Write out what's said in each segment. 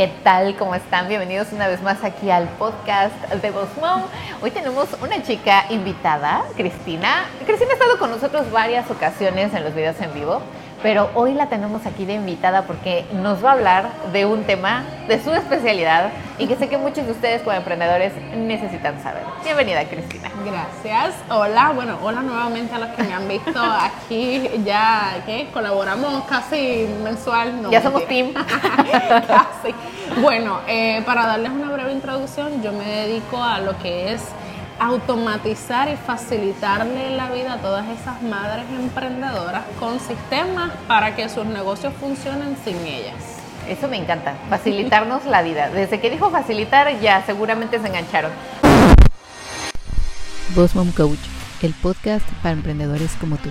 ¿Qué tal? ¿Cómo están? Bienvenidos una vez más aquí al podcast de Boss Mom. Hoy tenemos una chica invitada, Cristina. Cristina ha estado con nosotros varias ocasiones en los videos en vivo pero hoy la tenemos aquí de invitada porque nos va a hablar de un tema de su especialidad y que sé que muchos de ustedes como emprendedores necesitan saber. Bienvenida, Cristina. Gracias. Hola, bueno, hola nuevamente a los que me han visto aquí. Ya que colaboramos casi mensual. ya somos team. casi. Bueno, eh, para darles una breve introducción, yo me dedico a lo que es automatizar y facilitarle la vida a todas esas madres emprendedoras con sistemas para que sus negocios funcionen sin ellas. Eso me encanta, facilitarnos la vida. Desde que dijo facilitar ya seguramente se engancharon. Boss Mom Coach, el podcast para emprendedores como tú.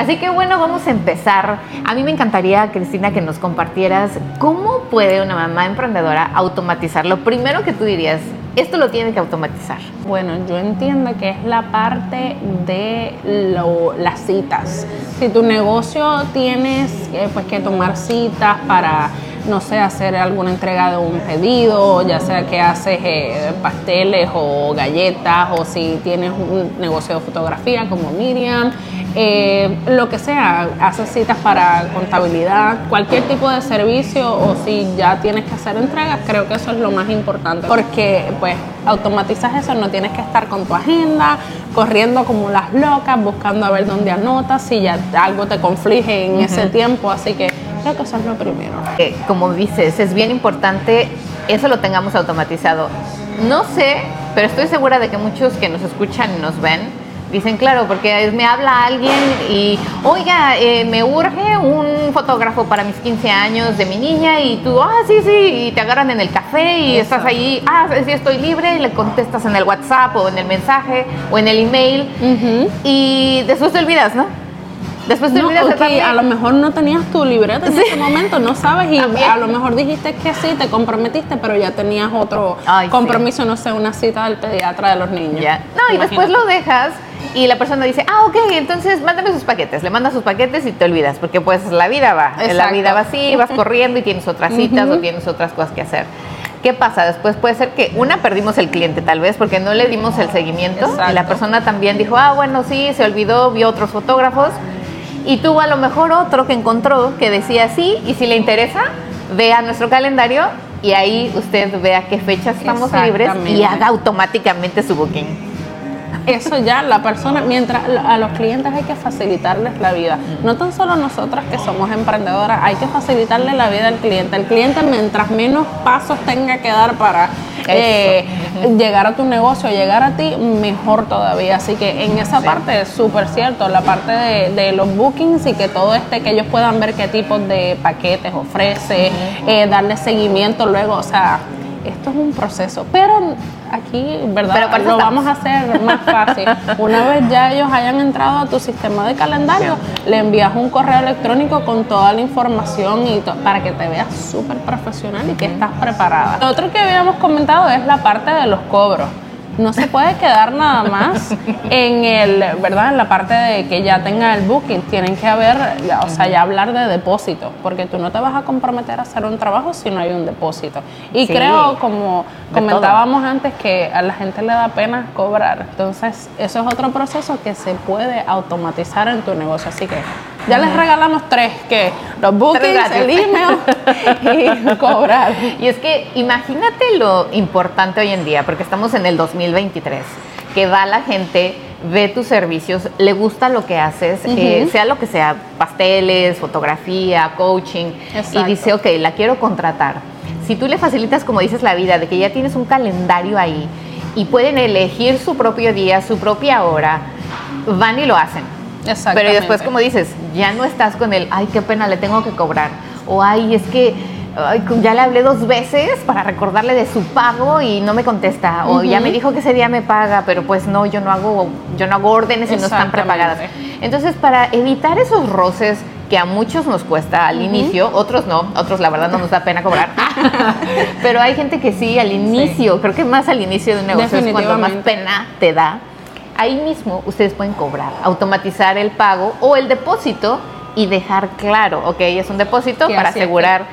Así que bueno, vamos a empezar. A mí me encantaría, Cristina, que nos compartieras cómo puede una mamá emprendedora automatizar. Lo primero que tú dirías, esto lo tiene que automatizar. Bueno, yo entiendo que es la parte de las citas. Si tu negocio tienes pues que tomar citas para no sé, hacer alguna entrega de un pedido, ya sea que haces eh, pasteles o galletas, o si tienes un negocio de fotografía como Miriam, eh, lo que sea, haces citas para contabilidad, cualquier tipo de servicio o si ya tienes que hacer entregas, creo que eso es lo más importante. Porque pues automatizas eso, no tienes que estar con tu agenda, corriendo como las locas, buscando a ver dónde anotas, si ya algo te conflige en ese tiempo, así que eso es lo primero. Eh, como dices, es bien importante eso lo tengamos automatizado. No sé, pero estoy segura de que muchos que nos escuchan y nos ven, Dicen, claro, porque me habla alguien y, oiga, eh, me urge un fotógrafo para mis 15 años de mi niña y tú, ah, sí, sí, y te agarran en el café y estás ahí, ah, sí, estoy libre, y le contestas en el WhatsApp o en el mensaje o en el email y después te olvidas, ¿no? Después te olvidas okay, a lo mejor no tenías tu libreta en ese momento, no sabes, y a lo mejor dijiste que sí, te comprometiste, pero ya tenías otro compromiso, no sé, una cita del pediatra de los niños. No, y después lo dejas y la persona dice, ah, ok, entonces mándame sus paquetes. Le mandas sus paquetes y te olvidas, porque pues la vida va. La vida va así, vas corriendo y tienes otras citas o tienes otras cosas que hacer. ¿Qué pasa? Después puede ser que una perdimos el cliente tal vez porque no le dimos el seguimiento y la persona también dijo, ah, bueno, sí, se olvidó, vio otros fotógrafos y tuvo a lo mejor otro que encontró que decía sí y si le interesa, vea nuestro calendario y ahí usted vea qué fechas estamos libres y haga automáticamente su booking eso ya la persona, mientras a los clientes hay que facilitarles la vida. No tan solo nosotras que somos emprendedoras, hay que facilitarle la vida al cliente. El cliente mientras menos pasos tenga que dar para eh, llegar a tu negocio, llegar a ti, mejor todavía. Así que en esa parte es súper cierto, la parte de, los bookings y que todo este, que ellos puedan ver qué tipos de paquetes ofrece, eh, darle seguimiento luego, o sea, esto es un proceso, pero aquí, ¿verdad? Pero lo vamos a hacer más fácil. Una vez ya ellos hayan entrado a tu sistema de calendario, le envías un correo electrónico con toda la información y para que te veas súper profesional y que estás preparada. Lo otro que habíamos comentado es la parte de los cobros no se puede quedar nada más en el, ¿verdad? En la parte de que ya tenga el booking. Tienen que haber, o sea, ya hablar de depósito, porque tú no te vas a comprometer a hacer un trabajo si no hay un depósito. Y creo, como comentábamos antes, que a la gente le da pena cobrar. Entonces, eso es otro proceso que se puede automatizar en tu negocio. Así que ya les regalamos tres, que los bookings, el email y cobrar. Y es que imagínate lo importante hoy en día, porque estamos en el 2023, que va la gente, ve tus servicios, le gusta lo que haces, eh, sea lo que sea, pasteles, fotografía, coaching, y dice, ok, la quiero contratar. Si tú le facilitas, como dices, la vida, de que ya tienes un calendario ahí y pueden elegir su propio día, su propia hora, van y lo hacen pero después, como dices, ya no estás con el, ay, qué pena, le tengo que cobrar. O ay, es que "Ay, ya le hablé dos veces para recordarle de su pago y no me contesta. O ya me dijo que ese día me paga, pero pues no, yo no hago, yo no hago órdenes y no están prepagadas. Entonces, para evitar esos roces que a muchos nos cuesta al inicio, otros no, otros la verdad no nos da pena cobrar. pero hay gente que sí, al inicio, creo que más al inicio de un negocio es cuando más pena te da. Ahí mismo ustedes pueden cobrar, automatizar el pago o el depósito y dejar claro, ok, es un depósito para asegurar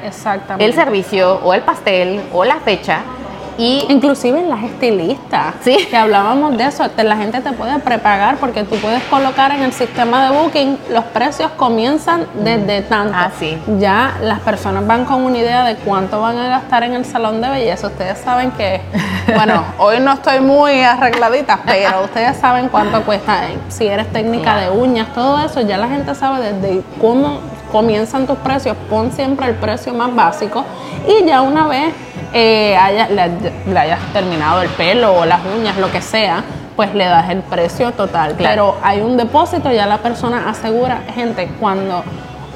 el servicio o el pastel o la fecha y Inclusive las estilistas, Sí. que hablábamos de eso, te- la gente te puede prepagar porque tú puedes colocar en el sistema de booking, los precios comienzan desde tanto. Ah, sí. Ya las personas van con una idea de cuánto van a gastar en el salón de belleza. Ustedes saben que, bueno, hoy no estoy muy arregladita, pero ustedes saben cuánto cuesta. eh, Si eres técnica de uñas, todo eso, ya la gente sabe desde cómo comienzan tus precios. Pon siempre el precio más básico y ya una vez eh, haya- le, le hayas terminado el pelo o las uñas, lo que sea, pues le das el precio total. Claro. Pero hay un depósito, ya la persona asegura, gente, cuando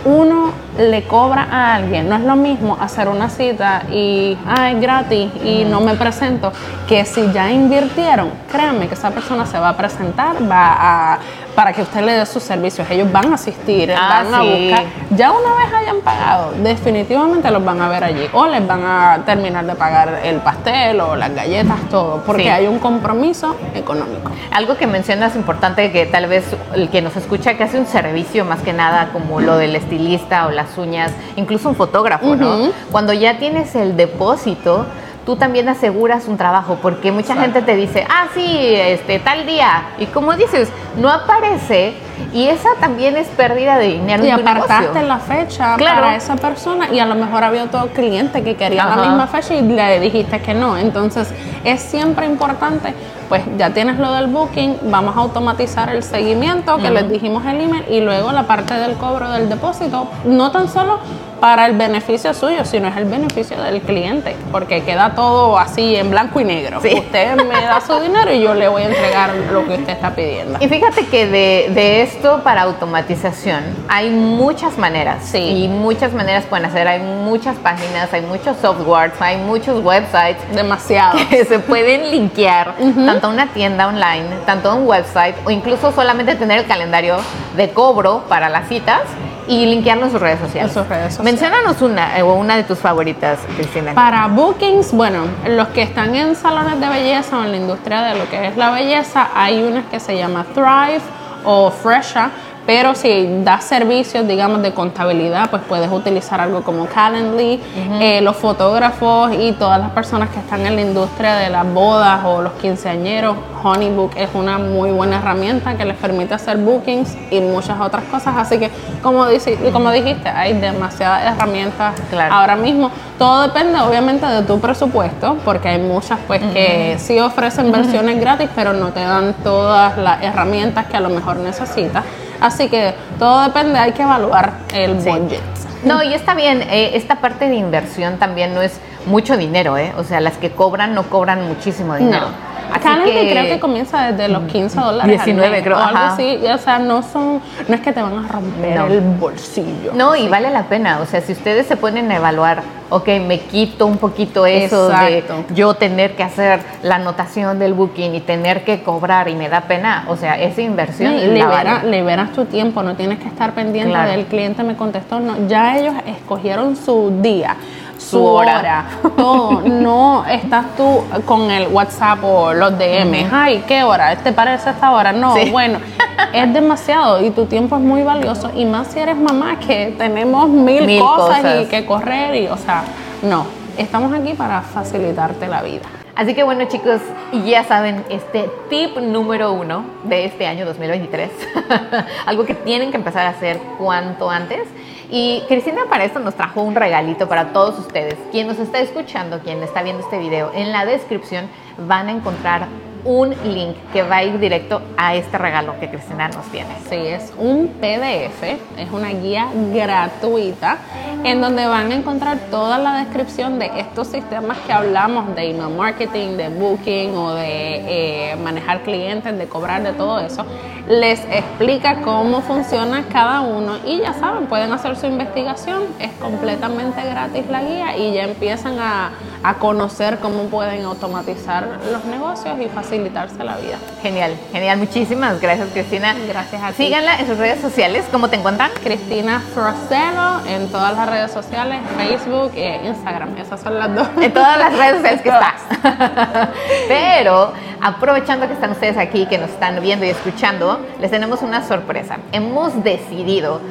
uno le cobra a alguien, no es lo mismo hacer una cita y, ah, es gratis y no me presento, que si ya invirtieron, créanme que esa persona se va a presentar, va a, para que usted le dé sus servicios, ellos van a asistir, Ah, van a buscar, ya una vez hayan pagado, definitivamente los van a ver allí, o les van a terminar de pagar el pastel o las galletas, todo, porque Sí. hay un compromiso económico. Algo que mencionas importante que tal vez el que nos escucha que hace un servicio más que nada como lo del estilista o las uñas, incluso un fotógrafo, ¿no? Cuando ya tienes el depósito, tú también aseguras un trabajo, porque mucha Exacto. gente te dice, ah, sí, este, tal día, y como dices, no aparece, y esa también es pérdida de dinero Y en tu apartaste negocio. la fecha Claro. para esa persona y a lo mejor había otro cliente que quería Ajá. la misma fecha y le dijiste que no. Entonces es siempre importante, pues ya tienes lo del booking, vamos a automatizar el seguimiento que les dijimos el email y luego la parte del cobro del depósito, no tan solo para el beneficio suyo, sino es el beneficio del cliente, porque queda todo así en blanco y negro. Sí. Usted me da su dinero y yo le voy a entregar lo que usted está pidiendo. Y fíjate que de, de esto para automatización hay muchas maneras. Sí. Y muchas maneras pueden hacer. Hay muchas páginas, hay muchos softwares, hay muchos websites Demasiado. que se pueden linkear tanto a una tienda online, tanto a un website o incluso solamente tener el calendario de cobro para las citas y linkearlo en sus redes sociales. Sus redes sociales. Menciónanos una eh, o una de tus favoritas, Cristina. Para bookings, bueno, los que están en salones de belleza o en la industria de lo que es la belleza, hay unas que se llama Thrive o Fresha, pero si das servicios, digamos, de contabilidad, pues puedes utilizar algo como Calendly. Eh, los fotógrafos y todas las personas que están en la industria de las bodas o los quinceañeros, Honeybook es una muy buena herramienta que les permite hacer bookings y muchas otras cosas. Así que, como, dijiste, hay demasiadas herramientas Claro. ahora mismo. Todo depende obviamente de tu presupuesto, porque hay muchas pues que sí ofrecen versiones gratis, pero no te dan todas las herramientas que a lo mejor necesitas. Así que todo depende, hay que evaluar el budget. No, y está bien, eh, esta parte de inversión también no es mucho dinero, ¿eh? O sea, las que cobran no cobran muchísimo dinero. No. Así Calendly que- creo que comienza desde los 15 dólares. al 19 mes, creo, o algo ajá. así. Y, O sea, no son, no es que te van a romper No. el bolsillo. No, y vale la pena. O sea, si ustedes se ponen a evaluar, ok, me quito un poquito eso Exacto. de yo tener que hacer la anotación del booking y tener que cobrar y me da pena. O sea, esa inversión. Sí, libera- vale. liberas tu tiempo, no tienes que estar pendiente Claro. del cliente me contestó, no, ya ellos escogieron su día, su, hora. hora, todo, no estás tú con el WhatsApp o los DM, ay, ¿qué hora? ¿Te parece esta hora? No, Sí. bueno, es demasiado y tu tiempo es muy valioso y más si eres mamá que tenemos mil, Mil cosas, cosas. y que correr y, o sea, no, estamos aquí para facilitarte la vida. Así que bueno chicos, ya saben, este tip número uno de este año 2023, algo que tienen que empezar a hacer cuanto antes. Y Cristina para esto nos trajo un regalito para todos ustedes. Quien nos está escuchando, quien está viendo este video, en la descripción van a encontrar un link que va a ir directo a este regalo que Cristina nos tiene. Sí, es un PDF, es una guía gratuita en donde van a encontrar toda la descripción de estos sistemas que hablamos de email marketing, de booking o de eh, manejar clientes, de cobrar, de todo eso. Les explica cómo funciona cada uno y ya saben, pueden hacer su investigación, es completamente gratis la guía y ya empiezan a, a conocer cómo pueden automatizar los negocios y facilitarse la vida. Genial, genial. Muchísimas gracias, Cristina. Gracias a ti. Síganla en sus redes sociales. ¿Cómo te encuentran? Cristina Froselo en todas las redes sociales, Facebook e Instagram. Esas son las dos. En todas las redes sociales que está. Pero aprovechando que están ustedes aquí, que nos están viendo y escuchando, les tenemos una sorpresa. Hemos decidido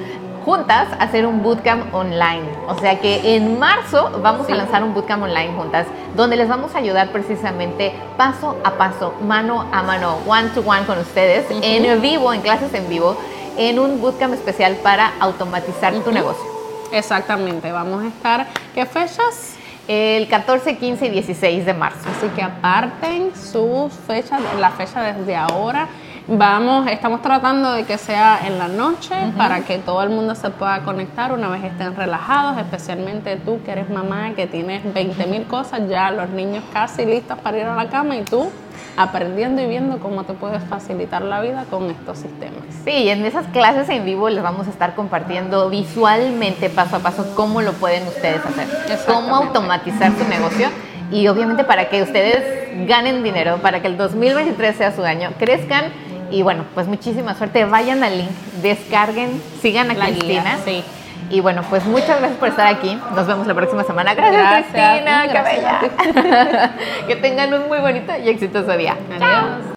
juntas hacer un bootcamp online. O sea que en marzo vamos a lanzar un bootcamp online juntas, donde les vamos a ayudar precisamente paso a paso, mano a mano, one to one con ustedes, en vivo, en clases en vivo, en un bootcamp especial para automatizar tu negocio. Exactamente, vamos a estar, ¿qué fechas? El 14, 15 y 16 de marzo. Así que aparten sus fechas, la fecha desde ahora. Vamos, estamos tratando de que sea en la noche para que todo el mundo se pueda conectar una vez estén relajados, especialmente tú que eres mamá, que tienes 20 mil cosas, ya los niños casi listos para ir a la cama y tú aprendiendo y viendo cómo te puedes facilitar la vida con estos sistemas. Sí, en esas clases en vivo les vamos a estar compartiendo visualmente paso a paso cómo lo pueden ustedes hacer, cómo automatizar su negocio y obviamente para que ustedes ganen dinero, para que el 2023 sea su año, crezcan y bueno, pues muchísima suerte. Vayan al link, descarguen, sigan a La Cristina. guía, sí. Y bueno, pues muchas gracias por estar aquí. Nos vemos la próxima semana. Gracias, Gracias. Cristina. Qué Gracias que tengan un muy bonito y exitoso día. Adiós.